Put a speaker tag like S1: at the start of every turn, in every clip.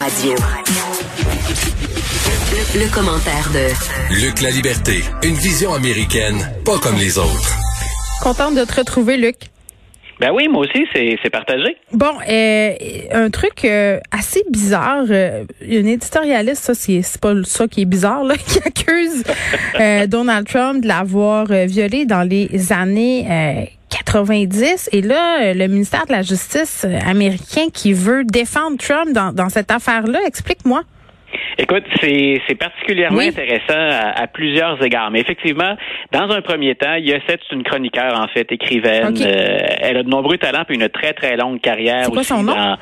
S1: Radio. Le, le commentaire de
S2: Luc La Liberté, une vision américaine, pas comme les autres.
S3: Contente de te retrouver, Luc.
S4: Ben oui, moi aussi, c'est partagé.
S3: Bon, euh, un truc euh, assez bizarre. Euh, une éditorialiste, ça, c'est pas ça qui est bizarre, là, qui accuse euh, Donald Trump de l'avoir violé dans les années 90. Et là, le ministère de la Justice américain qui veut défendre Trump dans, dans cette affaire-là, explique-moi.
S4: Écoute, c'est particulièrement intéressant à, plusieurs égards. Mais effectivement, dans un premier temps, Yossette, c'est une chroniqueur, en fait, écrivaine. Euh, elle a de nombreux talents puis une très, très longue carrière aussi dans,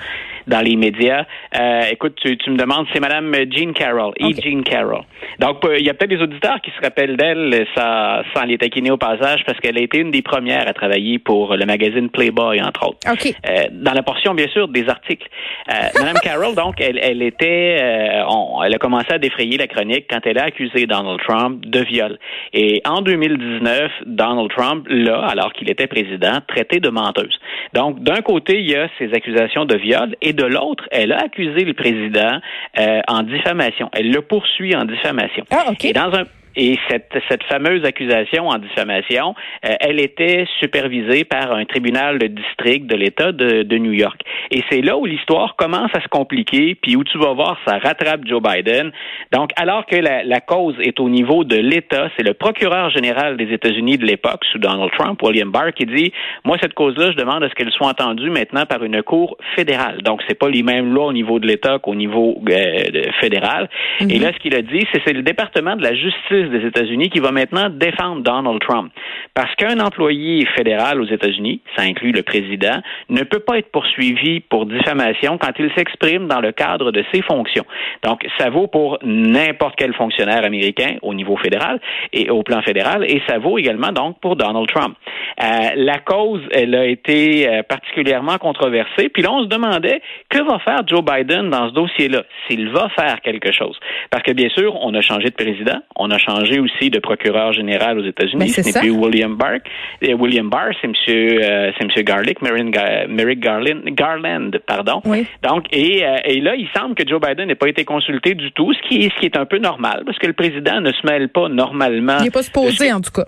S4: dans les médias. Euh, écoute, tu, tu, me demandes, c'est Madame Jean Carroll, E. Jean Carroll. Donc, il y a peut-être des auditeurs qui se rappellent d'elle sans, sans les taquiner au passage parce qu'elle a été une des premières à travailler pour le magazine Playboy, entre autres. Euh, dans la portion, bien sûr, des articles. Euh, Madame Carroll, donc, elle, elle était, euh, elle a commencé à défrayer la chronique quand elle a accusé Donald Trump de viol. Et en 2019, Donald Trump l'a, alors qu'il était président, traité de menteuse. Donc, d'un côté, il y a ces accusations de viol et de l'autre, elle a accusé le président euh, en diffamation. Elle le poursuit en diffamation.
S3: Ah,
S4: Et dans un et cette, cette fameuse accusation en diffamation, euh, elle était supervisée par un tribunal de district de l'État de, de, New York. Et c'est là où l'histoire commence à se compliquer, puis où tu vas voir, ça rattrape Joe Biden. Donc, alors que la, la cause est au niveau de l'État, c'est le procureur général des États-Unis de l'époque, sous Donald Trump, William Barr, qui dit, moi, cette cause-là, je demande à ce qu'elle soit entendue maintenant par une cour fédérale. Donc, c'est pas les mêmes lois au niveau de l'État qu'au niveau euh, fédéral. Et mm-hmm. là, ce qu'il a dit, c'est c'est le département de la justice des États-Unis qui va maintenant défendre Donald Trump. Parce qu'un employé fédéral aux États-Unis, ça inclut le président, ne peut pas être poursuivi pour diffamation quand il s'exprime dans le cadre de ses fonctions. Donc, ça vaut pour n'importe quel fonctionnaire américain au niveau fédéral et au plan fédéral, et ça vaut également donc pour Donald Trump. Euh, la cause, elle a été euh, particulièrement controversée. Puis là, on se demandait que va faire Joe Biden dans ce dossier-là, s'il va faire quelque chose? Parce que bien sûr, on a changé de président, on a changé aussi de procureur général aux États-Unis.
S3: Ben, Ce
S4: n'est plus William Barr. Et William Barr, c'est Monsieur, euh, c'est Monsieur Garlick, Merrick Garland, Garland, pardon.
S3: Oui.
S4: Donc, et, euh, et là, il semble que Joe Biden n'ait pas été consulté du tout, ce qui est, ce qui est un peu normal, parce que le président ne se mêle pas normalement.
S3: Il n'est pas supposé, en tout cas.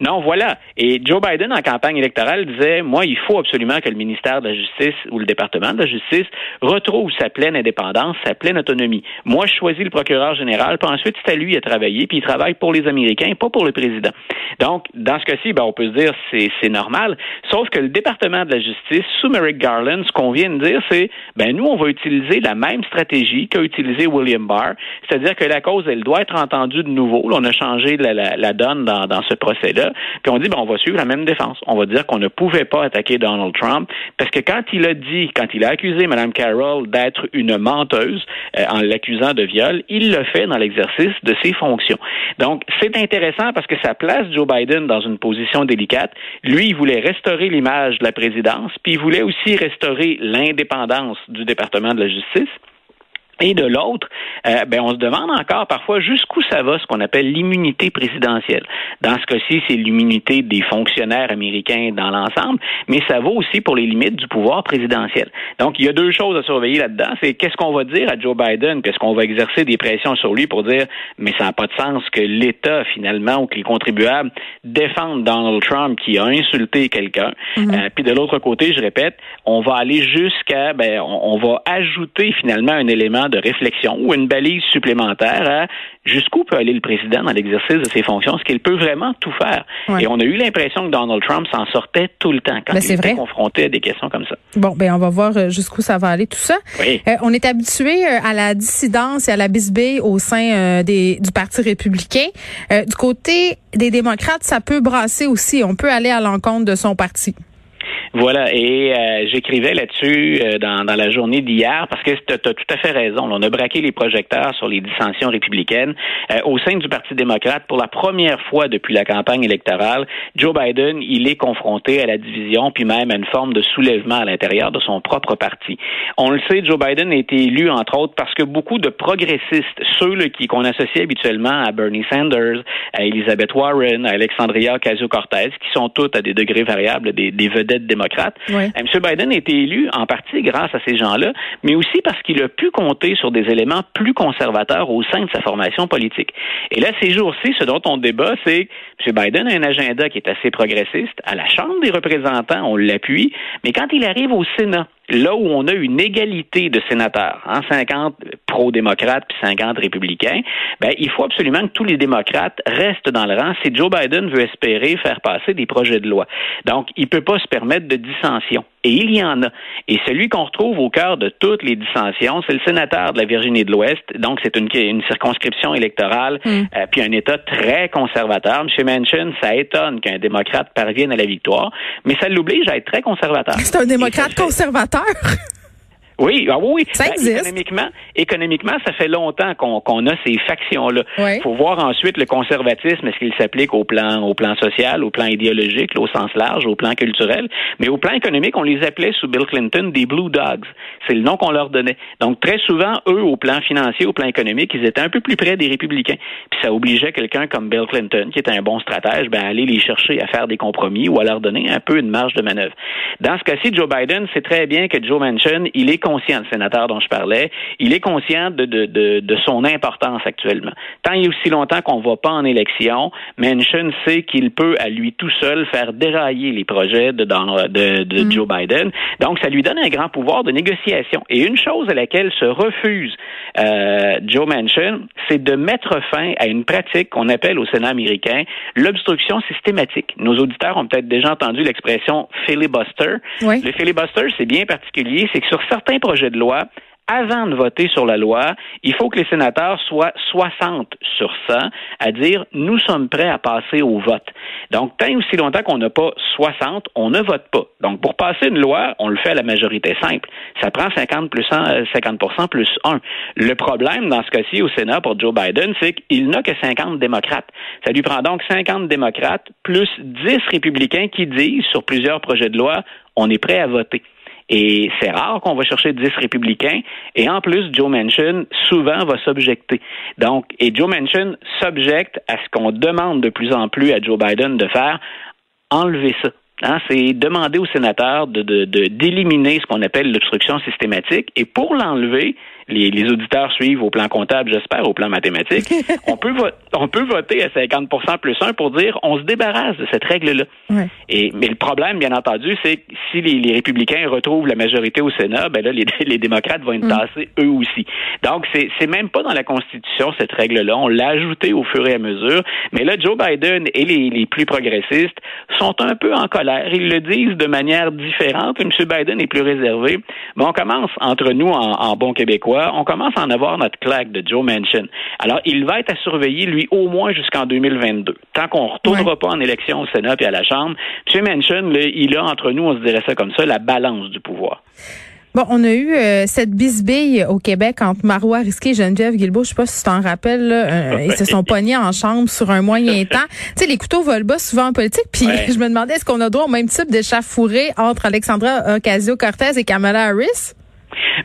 S4: Non, voilà. Et Joe Biden, en campagne électorale, disait, moi, il faut absolument que le ministère de la Justice ou le département de la Justice retrouve sa pleine indépendance, sa pleine autonomie. Moi, je choisis le procureur général, puis ensuite, c'est à lui à travailler, puis il travaille pour les Américains, pas pour le président. Donc, dans ce cas-ci, ben, on peut se dire, c'est, c'est normal. Sauf que le département de la Justice, sous Merrick Garland, ce qu'on vient de dire, c'est, ben, nous, on va utiliser la même stratégie qu'a utilisé William Barr, c'est-à-dire que la cause, elle doit être entendue de nouveau. Là, on a changé la, la, la donne dans, dans ce procès-là. Puis on dit, ben, on va suivre la même défense. On va dire qu'on ne pouvait pas attaquer Donald Trump parce que quand il a dit, quand il a accusé Mme Carroll d'être une menteuse euh, en l'accusant de viol, il le fait dans l'exercice de ses fonctions. Donc, c'est intéressant parce que ça place Joe Biden dans une position délicate. Lui, il voulait restaurer l'image de la présidence, puis il voulait aussi restaurer l'indépendance du département de la justice. Et de l'autre, euh, ben on se demande encore parfois jusqu'où ça va ce qu'on appelle l'immunité présidentielle. Dans ce cas-ci, c'est l'immunité des fonctionnaires américains dans l'ensemble, mais ça vaut aussi pour les limites du pouvoir présidentiel. Donc, il y a deux choses à surveiller là-dedans. C'est qu'est-ce qu'on va dire à Joe Biden, qu'est-ce qu'on va exercer des pressions sur lui pour dire, mais ça n'a pas de sens que l'État finalement ou que les contribuables défendent Donald Trump qui a insulté quelqu'un. Mm-hmm. Euh, puis de l'autre côté, je répète, on va aller jusqu'à, ben, on, on va ajouter finalement un élément de réflexion ou une balise supplémentaire à jusqu'où peut aller le président dans l'exercice de ses fonctions, est-ce qu'il peut vraiment tout faire? Et on a eu l'impression que Donald Trump s'en sortait tout le temps quand ben, il était confronté à des questions comme ça.
S3: Bon, ben on va voir euh, jusqu'où ça va aller tout ça.
S4: Oui.
S3: Euh, on est habitué euh, à la dissidence et à la bisbille au sein des, du Parti républicain. du côté des démocrates, ça peut brasser aussi. On peut aller à l'encontre de son parti.
S4: Voilà, et euh, j'écrivais là-dessus euh, dans, la journée d'hier parce que tu as, tout à fait raison. On a braqué les projecteurs sur les dissensions républicaines. Euh, au sein du Parti démocrate, pour la première fois depuis la campagne électorale, Joe Biden, il est confronté à la division, puis même à une forme de soulèvement à l'intérieur de son propre parti. On le sait, Joe Biden a été élu, entre autres, parce que beaucoup de progressistes, ceux qui qu'on associe habituellement à Bernie Sanders, à Elizabeth Warren, à Alexandria Ocasio-Cortez, qui sont toutes à des degrés variables des, des vedettes démocratiques, démocrates.
S3: Oui.
S4: Euh, M. Biden a été élu en partie grâce à ces gens-là, mais aussi parce qu'il a pu compter sur des éléments plus conservateurs au sein de sa formation politique. Et là, ces jours-ci, ce dont on débat, c'est que M. Biden a un agenda qui est assez progressiste. À la Chambre des représentants, on l'appuie, mais quand il arrive au Sénat, là où on a une égalité de sénateurs, hein, 50 pro-démocrates puis 50 républicains, ben, il faut absolument que tous les démocrates restent dans le rang si Joe Biden veut espérer faire passer des projets de loi. Donc, il peut pas se permettre de dissension. Et il y en a. Et celui qu'on retrouve au cœur de toutes les dissensions, c'est le sénateur de la Virginie de l'Ouest. Donc, c'est une, une, circonscription électorale, mm. euh, puis un État très conservateur. M. Manchin, ça étonne qu'un démocrate parvienne à la victoire, mais ça l'oblige à être très conservateur.
S3: C'est un démocrate conservateur.
S4: Oui, ah oui,
S3: ça ben, existe.
S4: économiquement, économiquement, ça fait longtemps qu'on a ces factions-là. Il faut voir ensuite le conservatisme, est-ce qu'il s'applique au plan, au plan social, au plan idéologique, au sens large, au plan culturel, mais au plan économique, on les appelait sous Bill Clinton des Blue Dogs. C'est le nom qu'on leur donnait. Donc très souvent, eux, au plan financier, au plan économique, ils étaient un peu plus près des républicains. Puis ça obligeait quelqu'un comme Bill Clinton, qui était un bon stratège, ben, à aller les chercher à faire des compromis ou à leur donner un peu une marge de manœuvre. Dans ce cas-ci, Joe Biden sait très bien que Joe Manchin, il est conscient, le sénateur dont je parlais, il est conscient de, de, de, de son importance actuellement. Tant il y a aussi longtemps qu'on ne va pas en élection, Manchin sait qu'il peut à lui tout seul faire dérailler les projets de, de, de mm. Joe Biden. Donc, ça lui donne un grand pouvoir de négociation. Et une chose à laquelle se refuse euh, Joe Manchin, c'est de mettre fin à une pratique qu'on appelle au Sénat américain l'obstruction systématique. Nos auditeurs ont peut-être déjà entendu l'expression filibuster.
S3: Oui.
S4: Le filibuster, c'est bien particulier, c'est que sur certains projets de loi, avant de voter sur la loi, il faut que les sénateurs soient 60 sur 100 à dire nous sommes prêts à passer au vote. Donc, tant aussi longtemps qu'on n'a pas 60, on ne vote pas. Donc, pour passer une loi, on le fait à la majorité simple. Ça prend 50 plus 1, 50 euh, plus 1. Le problème dans ce cas-ci au Sénat pour Joe Biden, c'est qu'il n'a que 50 démocrates. Ça lui prend donc 50 démocrates plus 10 républicains qui disent sur plusieurs projets de loi on est prêt à voter. Et c'est rare qu'on va chercher 10 républicains. Et en plus, Joe Manchin, souvent, va s'objecter. Donc, et Joe Manchin s'objecte à ce qu'on demande de plus en plus à Joe Biden de faire, enlever ça. Hein, c'est demander aux sénateurs de, d'éliminer de, ce qu'on appelle l'obstruction systématique. Et pour l'enlever, les, les, auditeurs suivent au plan comptable, j'espère, au plan mathématique. on peut on peut voter à 50 plus 1 pour dire on se débarrasse de cette règle-là.
S3: Ouais.
S4: Et mais le problème, bien entendu, c'est que si les, les, républicains retrouvent la majorité au Sénat, ben là les, les démocrates vont être mm. tassés eux aussi. Donc c'est c'est même pas dans la Constitution cette règle-là. On l'a ajoutée au fur et à mesure. Mais là, Joe Biden et les, les plus progressistes sont un peu en colère. Ils le disent de manière différente. M. Biden est plus réservé. Mais on commence entre nous en, en bon québécois on commence à en avoir notre claque de Joe Manchin. Alors, il va être à surveiller, lui, au moins jusqu'en 2022. Tant qu'on ne retournera pas en élection au Sénat et à la Chambre, M. Manchin, il a entre nous, on se dirait ça comme ça, la balance du pouvoir.
S3: Bon, on a eu euh, cette bisbille au Québec entre Marois Risqué et Geneviève Guilbeault. Je sais pas si tu t'en rappelles. Là, euh, ils se sont pognés en chambre sur un moyen temps. Tu sais, les couteaux volent bas souvent en politique. Puis je me demandais, est-ce qu'on a droit au même type d'échauffourée entre Alexandra Ocasio-Cortez et Kamala Harris?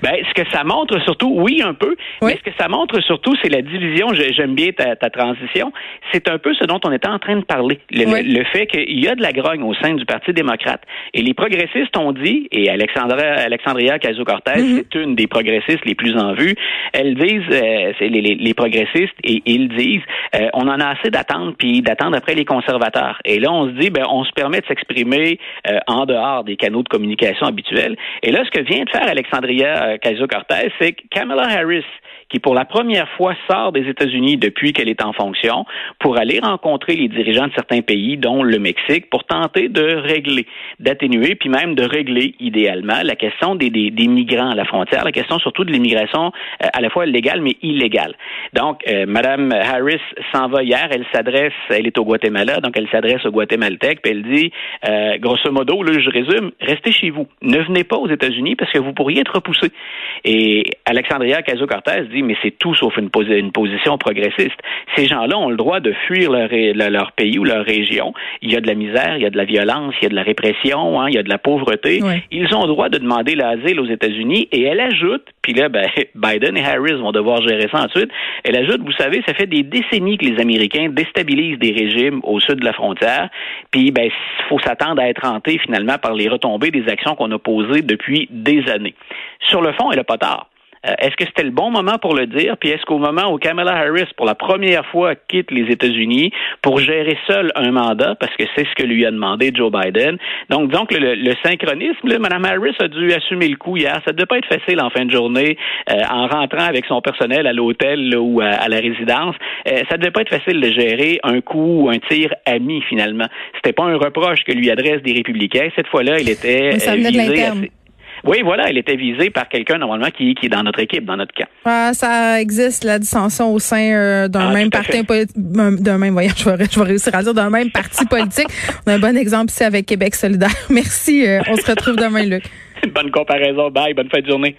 S4: Ben, ce que ça montre surtout, oui, un peu, mais ce que ça montre surtout, c'est la division. J'aime bien ta, ta transition. C'est un peu ce dont on était en train de parler. Le, fait qu'il y a de la grogne au sein du Parti démocrate. Et les progressistes ont dit, et Alexandra, Alexandria Ocasio-Cortez, mm-hmm. c'est une des progressistes les plus en vue, elles disent, euh, c'est les, les, progressistes, et ils disent, euh, on en a assez d'attendre, puis d'attendre après les conservateurs. Et là, on se dit, ben, on se permet de s'exprimer euh, en dehors des canaux de communication habituels. Et là, ce que vient de faire Alexandria Ocasio-Cortez, c'est Kamala Harris qui pour la première fois sort des États-Unis depuis qu'elle est en fonction pour aller rencontrer les dirigeants de certains pays, dont le Mexique, pour tenter de régler, d'atténuer, puis même de régler idéalement la question des, des, migrants à la frontière, la question surtout de l'immigration euh, à la fois légale mais illégale. Donc, euh, Madame Harris s'en va hier, elle s'adresse, elle est au Guatemala, donc elle s'adresse au Guatémaltèque, puis elle dit, euh, grosso modo, là, je résume, restez chez vous, ne venez pas aux États-Unis parce que vous pourriez être repoussé. Et Alexandria Ocasio-Cortez dit, mais c'est tout sauf une, une position progressiste. Ces gens-là ont le droit de fuir leur, leur, pays ou leur région. Il y a de la misère, il y a de la violence, il y a de la répression, hein, il y a de la pauvreté. Ils ont le droit de demander l'asile aux États-Unis et elle ajoute, puis là, ben, Biden et Harris vont devoir gérer ça ensuite, elle ajoute, vous savez, ça fait des décennies que les Américains déstabilisent des régimes au sud de la frontière, puis ben, il faut s'attendre à être hanté finalement par les retombées des actions qu'on a posées depuis des années. Sur le fond, elle n'a pas tard. Euh, est-ce que c'était le bon moment pour le dire? Puis est-ce qu'au moment où Kamala Harris, pour la première fois, quitte les États-Unis pour gérer seul un mandat, parce que c'est ce que lui a demandé Joe Biden? Donc, que le, synchronisme, là, Mme Harris a dû assumer le coup hier. Ça ne devait pas être facile en fin de journée, euh, en rentrant avec son personnel à l'hôtel ou à, la résidence. Euh, ça ne devait pas être facile de gérer un coup ou un tir ami, finalement. C'était pas un reproche que lui adresse des républicains. Cette fois-là, il était visé oui, voilà, elle était visée par quelqu'un normalement qui, qui est dans notre équipe, dans notre camp.
S3: Ah, ça existe la dissension au sein euh, d'un ah, même parti d'un même voyage, je vais, je vais réussir à dire d'un même parti politique. On a un bon exemple ici avec Québec solidaire. Merci. Euh, on se retrouve demain, Luc.
S4: Bonne comparaison. Bye. Bonne fin de journée.